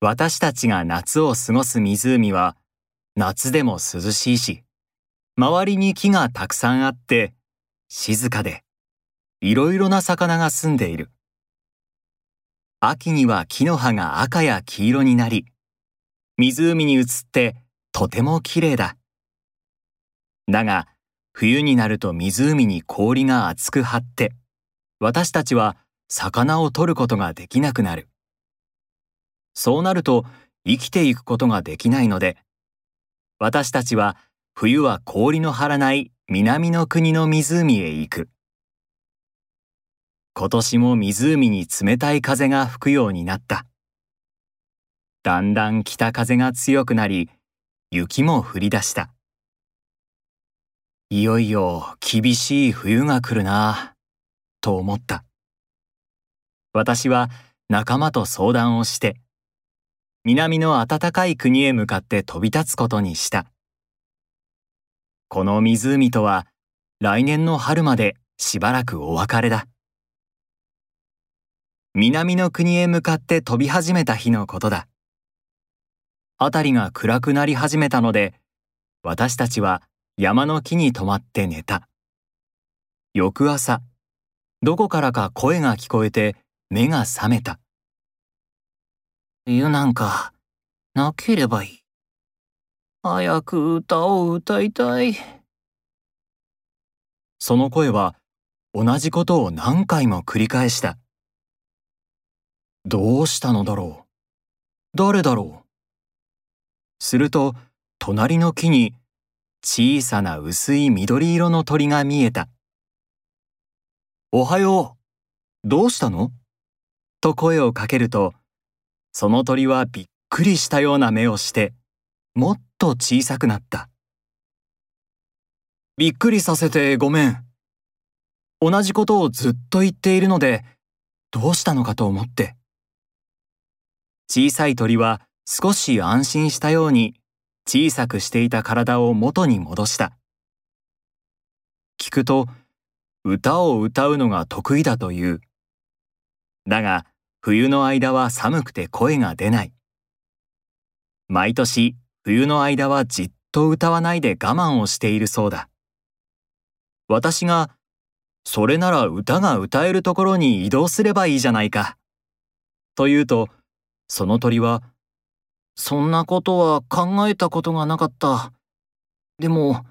私たちが夏を過ごす湖は夏でも涼しいし、周りに木がたくさんあって静かでいろいろな魚が住んでいる。秋には木の葉が赤や黄色になり、湖に映ってとても綺麗だ。だが、冬になると湖に氷が厚く張って、私たちは魚を取ることができなくなる。そうなると生きていくことができないので、私たちは冬は氷の張らない南の国の湖へ行く。今年も湖に冷たい風が吹くようになった。だんだん北風が強くなり、雪も降り出した。いよいよ厳しい冬が来るなぁ、と思った。私は仲間と相談をして、南の暖かい国へ向かって飛び立つことにした。この湖とは来年の春までしばらくお別れだ。南の国へ向かって飛び始めた日のことだ。辺りが暗くなり始めたので、私たちは山の木に泊まって寝た。翌朝、どこからか声が聞こえて目が覚めた。冬なんか、なければいい。早く歌を歌いたい。その声は同じことを何回も繰り返した。どうしたのだろう誰だろうすると、隣の木に小さな薄い緑色の鳥が見えた。おはよう。どうしたの？と声をかけると、その鳥はびっくりしたような目をして、もっと小さくなった。びっくりさせてごめん。同じことをずっと言っているので、どうしたのかと思って。小さい鳥は少し安心したように小さくしていた体を元に戻した。聞くと、歌を歌うのが得意だという。だが、冬の間は寒くて声が出ない。毎年冬の間はじっと歌わないで我慢をしているそうだ。私が、それなら歌が歌えるところに移動すればいいじゃないか。と言うと、その鳥は、そんなことは考えたことがなかった。でも、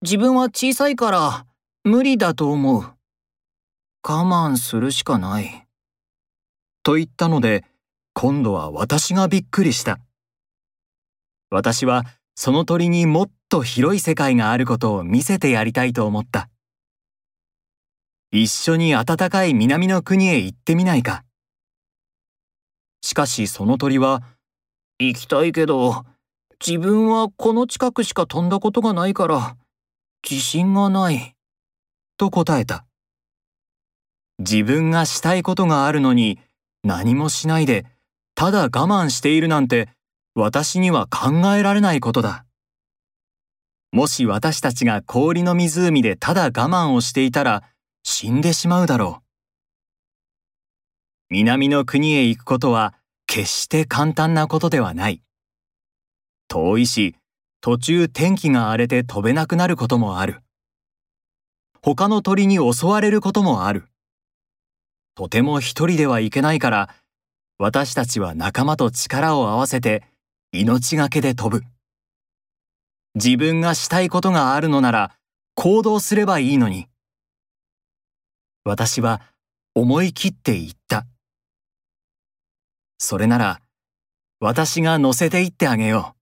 自分は小さいから無理だと思う。我慢するしかない。と言ったので、今度は私がびっくりした。私はその鳥にもっと広い世界があることを見せてやりたいと思った。一緒に暖かい南の国へ行ってみないか。しかしその鳥は、行きたいけど、自分はこの近くしか飛んだことがないから、自信がない。と答えた。自分がしたいことがあるのに、何もしないで、ただ我慢しているなんて、私には考えられないことだ。もし私たちが氷の湖でただ我慢をしていたら、死んでしまうだろう。南の国へ行くことは、決して簡単なことではない。遠いし、途中天気が荒れて飛べなくなることもある。他の鳥に襲われることもある。とても一人では行けないから、私たちは仲間と力を合わせて命がけで飛ぶ。自分がしたいことがあるのなら行動すればいいのに。私は思い切って言った。それなら私が乗せて行ってあげよう。